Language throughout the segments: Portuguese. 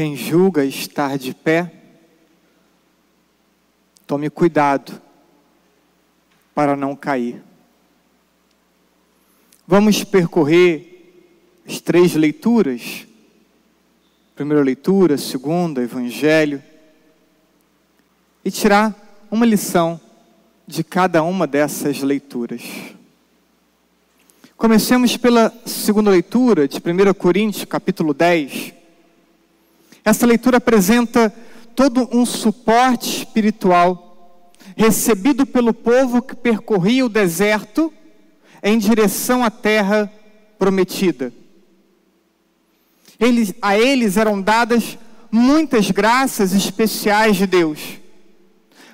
Quem julga estar de pé, tome cuidado para não cair. Vamos percorrer as três leituras. Primeira leitura, segunda, Evangelho. E tirar uma lição de cada uma dessas leituras. Comecemos pela segunda leitura de 1 Coríntios, capítulo 10. Essa leitura apresenta todo um suporte espiritual recebido pelo povo que percorria o deserto em direção à terra prometida. Eles, a eles eram dadas muitas graças especiais de Deus,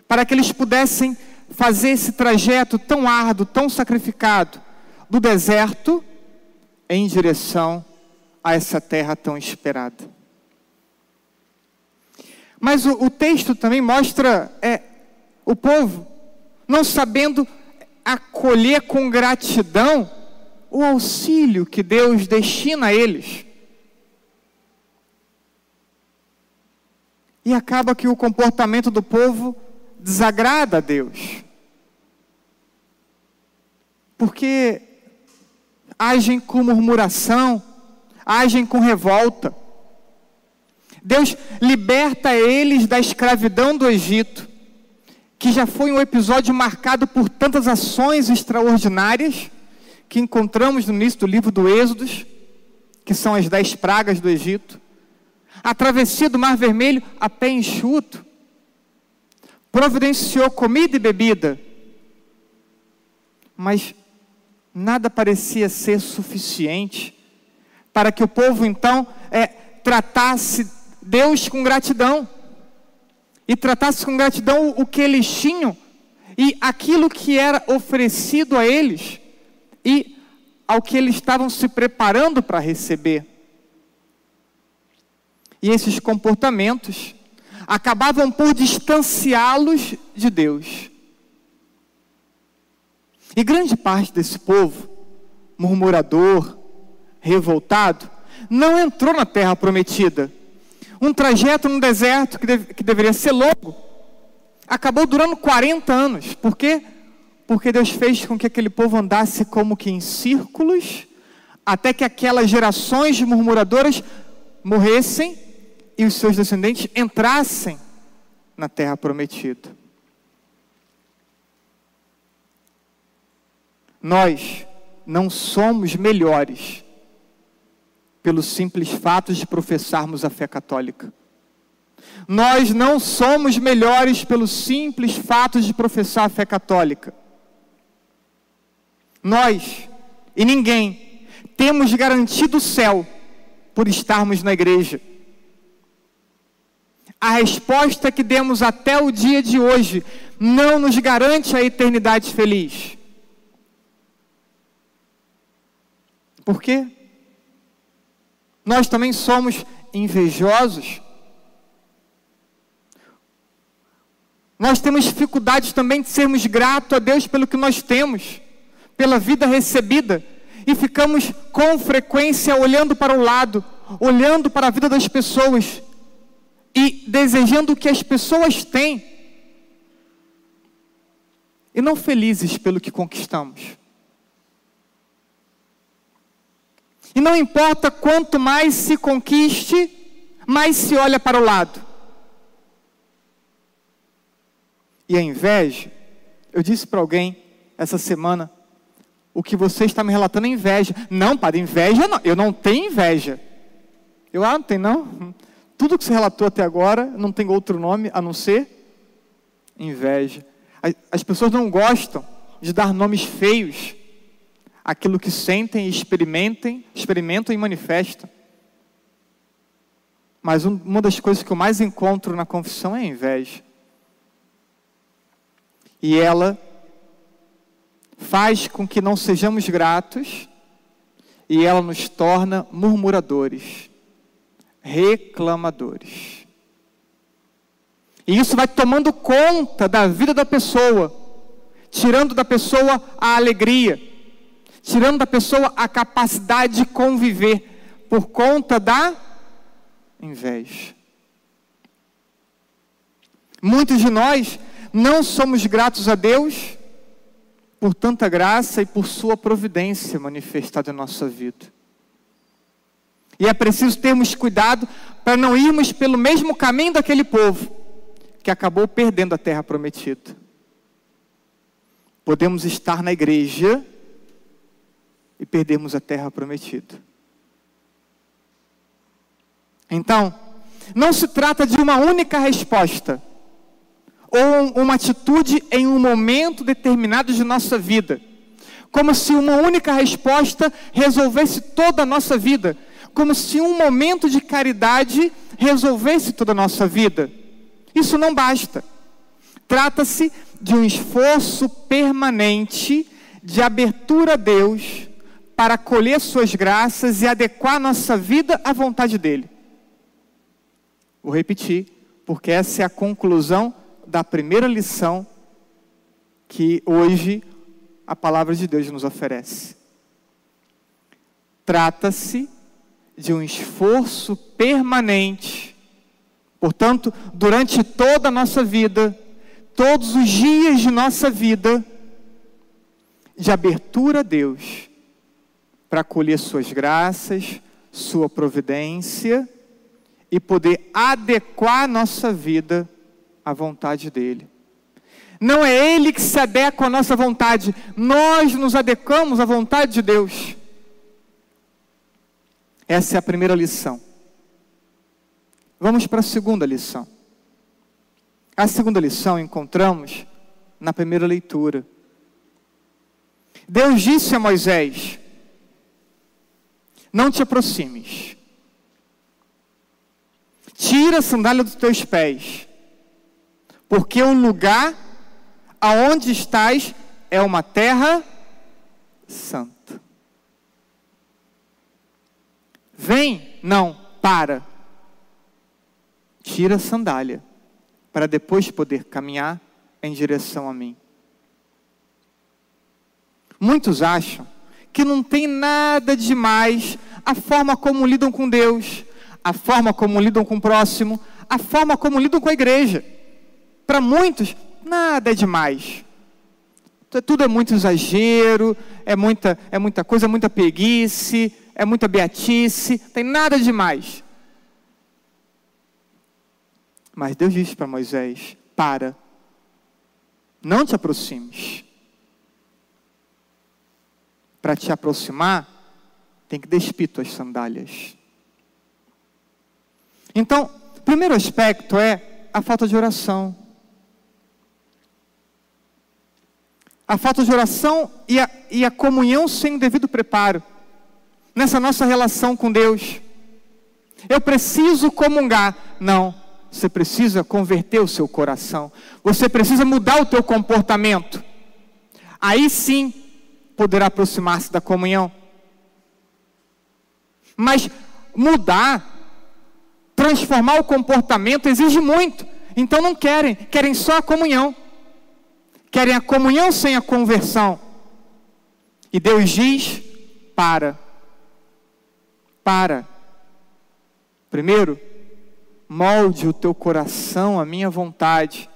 para que eles pudessem fazer esse trajeto tão árduo, tão sacrificado, do deserto em direção a essa terra tão esperada. Mas o, o texto também mostra é, o povo não sabendo acolher com gratidão o auxílio que Deus destina a eles. E acaba que o comportamento do povo desagrada a Deus. Porque agem com murmuração, agem com revolta. Deus liberta eles da escravidão do Egito, que já foi um episódio marcado por tantas ações extraordinárias que encontramos no início do livro do Êxodos, que são as dez pragas do Egito. A travessia do Mar Vermelho a pé enxuto. Providenciou comida e bebida. Mas nada parecia ser suficiente para que o povo então é, tratasse Deus com gratidão. E tratasse com gratidão o que eles tinham e aquilo que era oferecido a eles e ao que eles estavam se preparando para receber. E esses comportamentos acabavam por distanciá-los de Deus. E grande parte desse povo, murmurador, revoltado, não entrou na terra prometida um trajeto no deserto que, deve, que deveria ser longo, acabou durando 40 anos. Por quê? Porque Deus fez com que aquele povo andasse como que em círculos, até que aquelas gerações de murmuradoras morressem e os seus descendentes entrassem na terra prometida. Nós não somos melhores pelo simples fato de professarmos a fé católica. Nós não somos melhores pelo simples fato de professar a fé católica. Nós e ninguém temos garantido o céu por estarmos na igreja. A resposta que demos até o dia de hoje não nos garante a eternidade feliz. Por quê? Nós também somos invejosos. Nós temos dificuldades também de sermos gratos a Deus pelo que nós temos, pela vida recebida, e ficamos com frequência olhando para o lado, olhando para a vida das pessoas e desejando o que as pessoas têm, e não felizes pelo que conquistamos. E não importa quanto mais se conquiste, mais se olha para o lado. E a inveja, eu disse para alguém essa semana, o que você está me relatando é inveja. Não, para inveja não, eu não tenho inveja. Eu, ah, não tem não? Tudo que você relatou até agora não tem outro nome a não ser inveja. As pessoas não gostam de dar nomes feios aquilo que sentem, experimentem, experimentam e manifestam. Mas uma das coisas que eu mais encontro na confissão é a inveja. E ela faz com que não sejamos gratos e ela nos torna murmuradores, reclamadores. E isso vai tomando conta da vida da pessoa, tirando da pessoa a alegria, tirando da pessoa a capacidade de conviver por conta da inveja. Muitos de nós não somos gratos a Deus por tanta graça e por Sua providência manifestada em nossa vida. E é preciso termos cuidado para não irmos pelo mesmo caminho daquele povo que acabou perdendo a terra prometida. Podemos estar na igreja e perdermos a terra prometida. Então, não se trata de uma única resposta ou uma atitude em um momento determinado de nossa vida, como se uma única resposta resolvesse toda a nossa vida, como se um momento de caridade resolvesse toda a nossa vida. Isso não basta. Trata-se de um esforço permanente de abertura a Deus para acolher Suas graças e adequar nossa vida à vontade dEle. Vou repetir, porque essa é a conclusão da primeira lição que hoje a palavra de Deus nos oferece. Trata-se de um esforço permanente. Portanto, durante toda a nossa vida, todos os dias de nossa vida, de abertura a Deus, para acolher Suas graças, Sua providência e poder adequar nossa vida à vontade dEle. Não é Ele que se adequa à nossa vontade, nós nos adequamos à vontade de Deus. Essa é a primeira lição. Vamos para a segunda lição. A segunda lição encontramos na primeira leitura. Deus disse a Moisés: Não te aproximes, tira a sandália dos teus pés, porque o lugar aonde estás é uma terra santa. Vem, não, para. Tira a sandália, para depois poder caminhar em direção a mim. Muitos acham que não tem nada demais a forma como lidam com Deus, a forma como lidam com o próximo, a forma como lidam com a igreja. Para muitos, nada é demais. Tudo é muito exagero, é muita, é muita coisa, muita preguiça, é muita beatice, tem nada demais. Mas Deus disse para Moisés: para, não te aproximes. Para te aproximar, tem que despir tuas sandálias. Então, primeiro aspecto é a falta de oração. A falta de oração e a, e a comunhão sem o devido preparo nessa nossa relação com Deus. Eu preciso comungar. Não, você precisa converter o seu coração. Você precisa mudar o teu comportamento. Aí sim poderá aproximar-se da comunhão. Mas mudar, transformar o comportamento exige muito. Então não querem, querem só a comunhão. Querem a comunhão sem a conversão. E Deus diz: para para. Primeiro, molde o teu coração à minha vontade,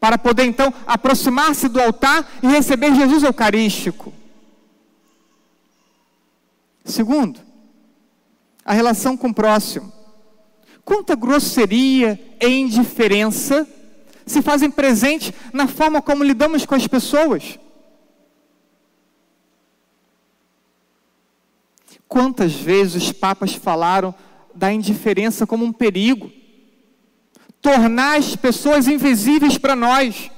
para poder então aproximar-se do altar e receber Jesus Eucarístico. Segundo, a relação com o próximo. Quanta grosseria e indiferença se fazem presente na forma como lidamos com as pessoas. Quantas vezes os papas falaram da indiferença como um perigo? Tornar as pessoas invisíveis para nós.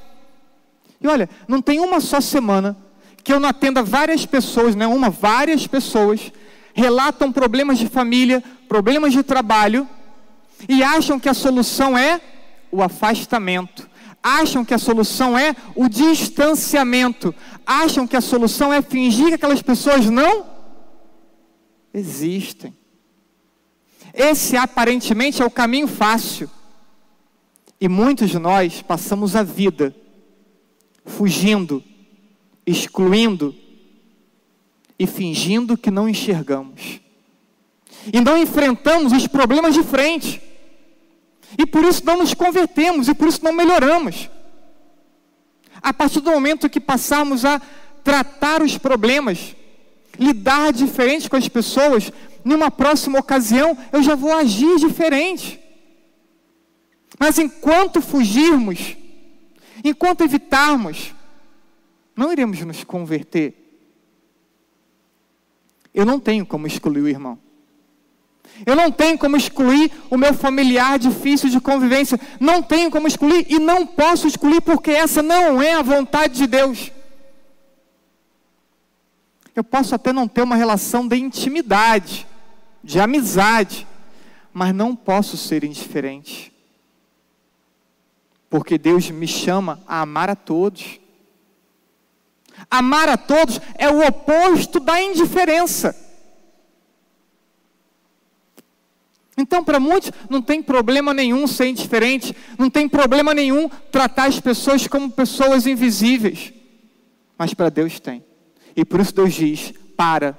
E olha, não tem uma só semana que eu não atenda várias pessoas, não é uma, várias pessoas, relatam problemas de família, problemas de trabalho, e acham que a solução é o afastamento, acham que a solução é o distanciamento, acham que a solução é fingir que aquelas pessoas não existem. Esse aparentemente é o caminho fácil. E muitos de nós passamos a vida fugindo, excluindo e fingindo que não enxergamos. e não enfrentamos os problemas de frente. E por isso não nos convertemos e por isso não melhoramos. A partir do momento que passarmos a tratar os problemas, lidar diferente com as pessoas, numa próxima ocasião eu já vou agir diferente. Mas enquanto fugirmos, enquanto evitarmos, não iremos nos converter. Eu não tenho como excluir o irmão. Eu não tenho como excluir o meu familiar difícil de convivência. Não tenho como excluir e não posso excluir porque essa não é a vontade de Deus. Eu posso até não ter uma relação de intimidade, de amizade, mas não posso ser indiferente. Porque Deus me chama a amar a todos. Amar a todos é o oposto da indiferença. Então, para muitos, não tem problema nenhum ser indiferente, não tem problema nenhum tratar as pessoas como pessoas invisíveis. Mas para Deus tem. E por isso Deus diz: para,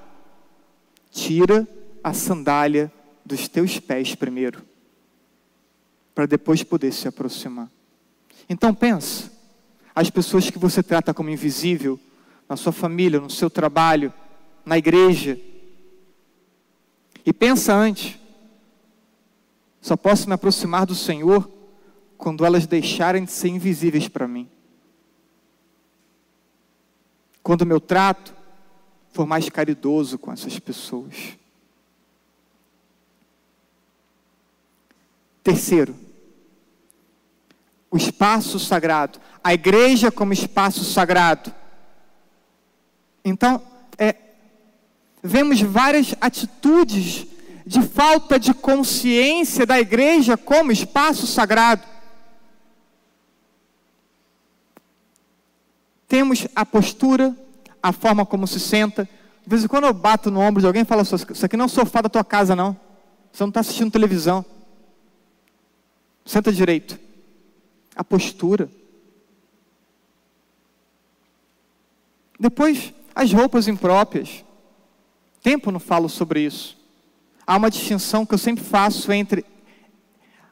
tira a sandália dos teus pés primeiro, para depois poder se aproximar. Então pensa, as pessoas que você trata como invisível, na sua família, no seu trabalho, na igreja. E pensa antes, só posso me aproximar do Senhor quando elas deixarem de ser invisíveis para mim. Quando o meu trato for mais caridoso com essas pessoas. Terceiro, o espaço sagrado, a igreja como espaço sagrado. Então, é, vemos várias atitudes de falta de consciência da igreja como espaço sagrado. Temos a postura, a forma como se senta. De vez em quando eu bato no ombro de alguém e falo: Isso aqui não é o sofá da tua casa, não. Você não está assistindo televisão. Senta direito. A postura. Depois, as roupas impróprias. Tempo não falo sobre isso. Há uma distinção que eu sempre faço entre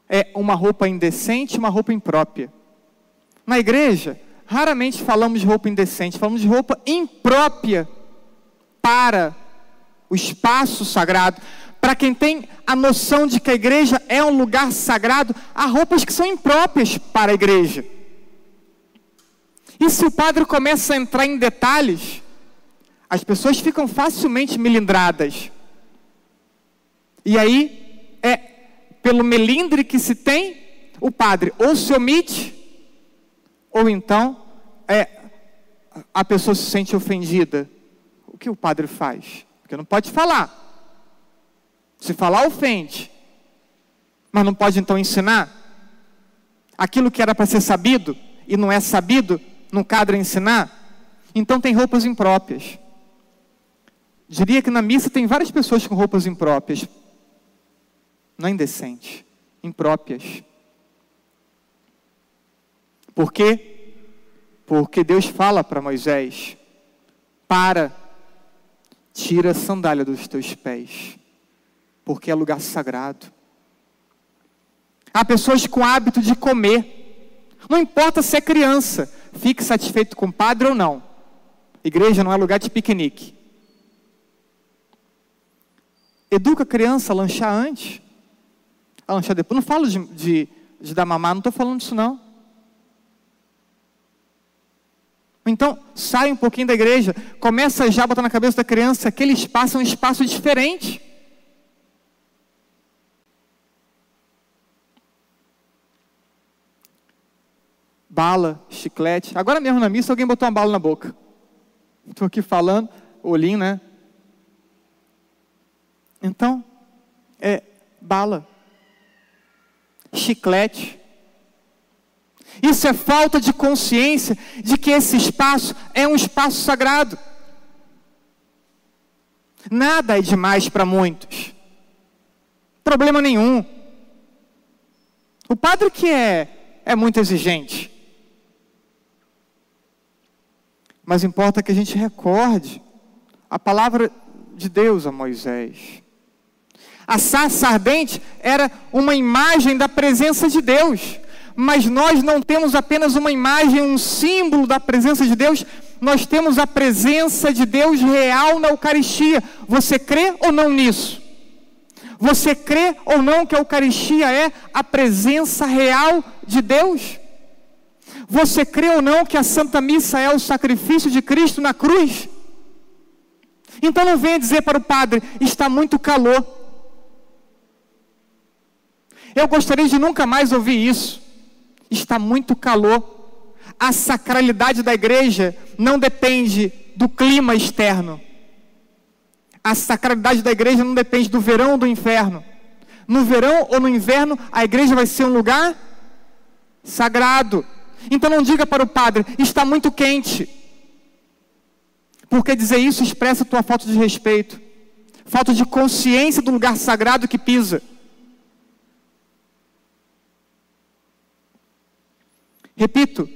é, uma roupa indecente e uma roupa imprópria. Na igreja, raramente falamos de roupa indecente, falamos de roupa imprópria para o espaço sagrado. Para quem tem a noção de que a igreja é um lugar sagrado, há roupas que são impróprias para a igreja. E se o padre começa a entrar em detalhes, as pessoas ficam facilmente melindradas. E aí, é pelo melindre que se tem, o padre ou se omite, ou então é, a pessoa se sente ofendida. O que o padre faz? Porque não pode falar. Se falar, ofende. Mas não pode então ensinar? Aquilo que era para ser sabido e não é sabido, não cadra ensinar? Então tem roupas impróprias. Diria que na missa tem várias pessoas com roupas impróprias. Não é indecente, impróprias. Por quê? Porque Deus fala para Moisés: para, tira a sandália dos teus pés, porque é lugar sagrado. Há pessoas com hábito de comer, não importa se é criança, fique satisfeito com o padre ou não. Igreja não é lugar de piquenique. Educa a criança a lanchar antes, a lanchar depois. Não falo de, de, de dar mamar, não estou falando disso não. Então, sai um pouquinho da igreja, começa já a botar na cabeça da criança aquele espaço é um espaço diferente. Bala, chiclete. Agora mesmo na missa alguém botou uma bala na boca. Estou aqui falando, olhinho, né? Então, é bala, chiclete. Isso é falta de consciência de que esse espaço é um espaço sagrado. Nada é demais para muitos. Problema nenhum. O padre que é é muito exigente. Mas importa que a gente recorde a palavra de Deus a Moisés. A sarça ardente era uma imagem da presença de Deus. Mas nós não temos apenas uma imagem, um símbolo da presença de Deus, nós temos a presença de Deus real na Eucaristia. Você crê ou não nisso? Você crê ou não que a Eucaristia é a presença real de Deus? Você crê ou não que a Santa Missa é o sacrifício de Cristo na cruz? Então não venha dizer para o padre, está muito calor. Eu gostaria de nunca mais ouvir isso. Está muito calor. A sacralidade da igreja não depende do clima externo. A sacralidade da igreja não depende do verão ou do inverno. No verão ou no inverno, a igreja vai ser um lugar sagrado. Então não diga para o padre, está muito quente. Porque dizer isso expressa tua falta de respeito, falta de consciência do lugar sagrado que pisa. Repito,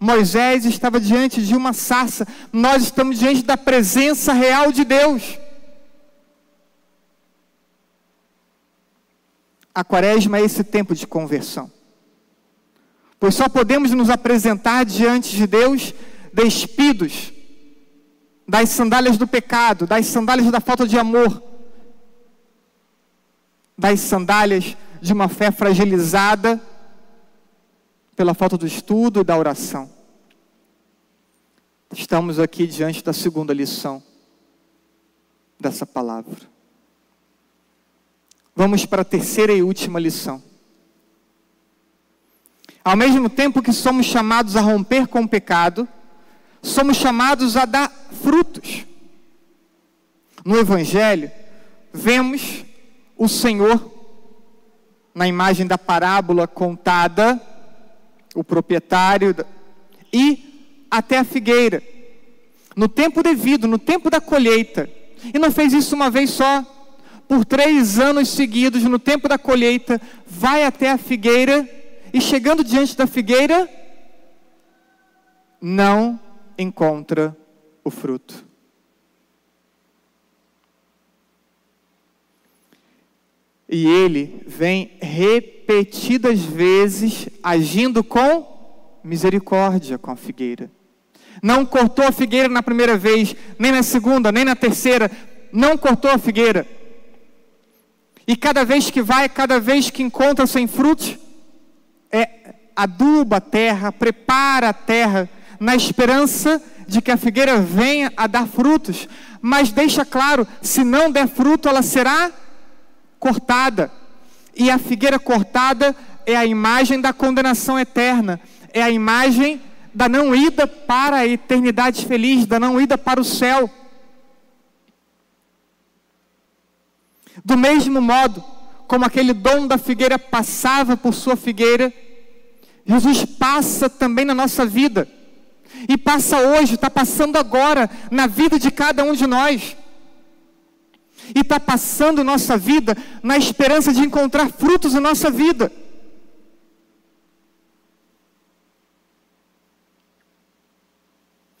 Moisés estava diante de uma sarça, nós estamos diante da presença real de Deus. A quaresma é esse tempo de conversão. Pois só podemos nos apresentar diante de Deus despidos das sandálias do pecado, das sandálias da falta de amor, das sandálias de uma fé fragilizada pela falta do estudo e da oração. Estamos aqui diante da segunda lição dessa palavra. Vamos para a terceira e última lição. Ao mesmo tempo que somos chamados a romper com o pecado, somos chamados a dar frutos. No Evangelho, vemos o Senhor, na imagem da parábola contada, o proprietário, e até a figueira, no tempo devido, no tempo da colheita. E não fez isso uma vez só, por três anos seguidos, no tempo da colheita, vai até a figueira e chegando diante da figueira, não encontra o fruto. E ele vem repetidas vezes agindo com misericórdia com a figueira. Não cortou a figueira na primeira vez, nem na segunda, nem na terceira. Não cortou a figueira. E cada vez que vai, cada vez que encontra sem frutos, é, aduba a terra, prepara a terra, na esperança de que a figueira venha a dar frutos. Mas deixa claro: se não der fruto, ela será cortada. E a figueira cortada é a imagem da condenação eterna, é a imagem da não ida para a eternidade feliz, da não ida para o céu. Do mesmo modo, como aquele dom da figueira passava por sua figueira, Jesus passa também na nossa vida. E passa hoje, está passando agora na vida de cada um de nós. E está passando nossa vida na esperança de encontrar frutos na nossa vida.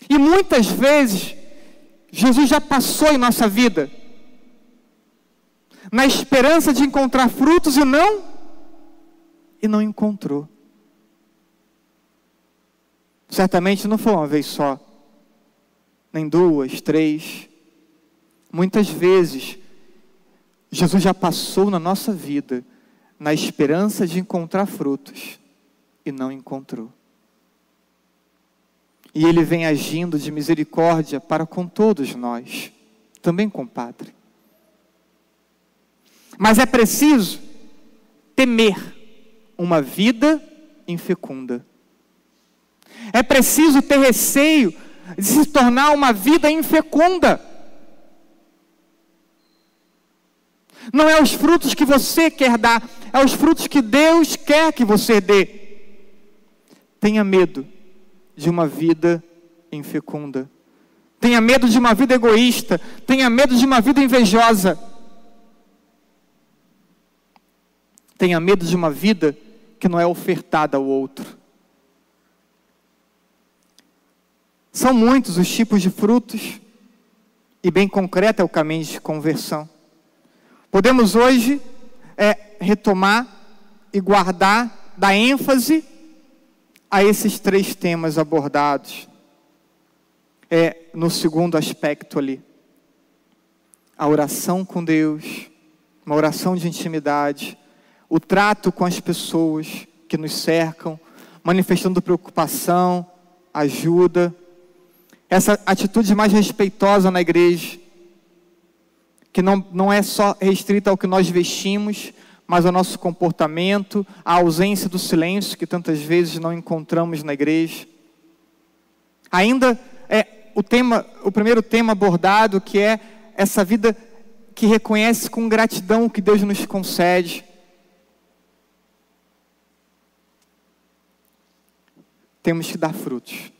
E muitas vezes, Jesus já passou em nossa vida na esperança de encontrar frutos e não e não encontrou. Certamente não foi uma vez só, nem duas, três. Muitas vezes Jesus já passou na nossa vida na esperança de encontrar frutos e não encontrou. E Ele vem agindo de misericórdia para com todos nós, também com o Padre. Mas é preciso temer uma vida infecunda. É preciso ter receio de se tornar uma vida infecunda. Não é os frutos que você quer dar, é os frutos que Deus quer que você dê. Tenha medo de uma vida infecunda. Tenha medo de uma vida egoísta. Tenha medo de uma vida invejosa. Tenha medo de uma vida que não é ofertada ao outro. São muitos os tipos de frutos, e bem concreto é o caminho de conversão. Podemos hoje é, retomar e guardar, dar ênfase a esses três temas abordados é, no segundo aspecto ali. A oração com Deus, uma oração de intimidade, o trato com as pessoas que nos cercam, manifestando preocupação, ajuda, essa atitude mais respeitosa na igreja, que não, não é só restrita ao que nós vestimos, mas ao nosso comportamento, à ausência do silêncio que tantas vezes não encontramos na igreja. Ainda é o tema, o primeiro tema abordado, que é essa vida que reconhece com gratidão o que Deus nos concede. Temos que dar frutos.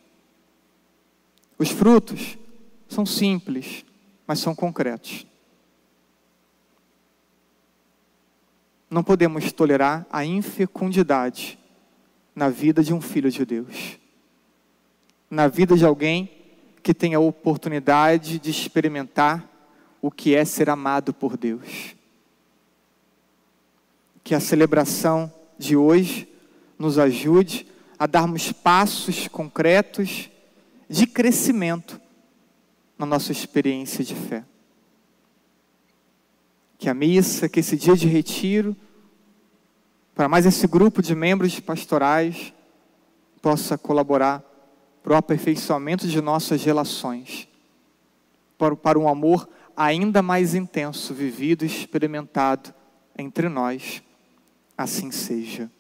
Os frutos são simples, mas são concretos. Não podemos tolerar a infecundidade na vida de um filho de Deus, na vida de alguém que tem a oportunidade de experimentar o que é ser amado por Deus. Que a celebração de hoje nos ajude a darmos passos concretos de crescimento na nossa experiência de fé que a missa, que esse dia de retiro, para mais esse grupo de membros pastorais, possa colaborar para o aperfeiçoamento de nossas relações, para, um amor ainda mais intenso, vivido e experimentado entre nós. Assim seja.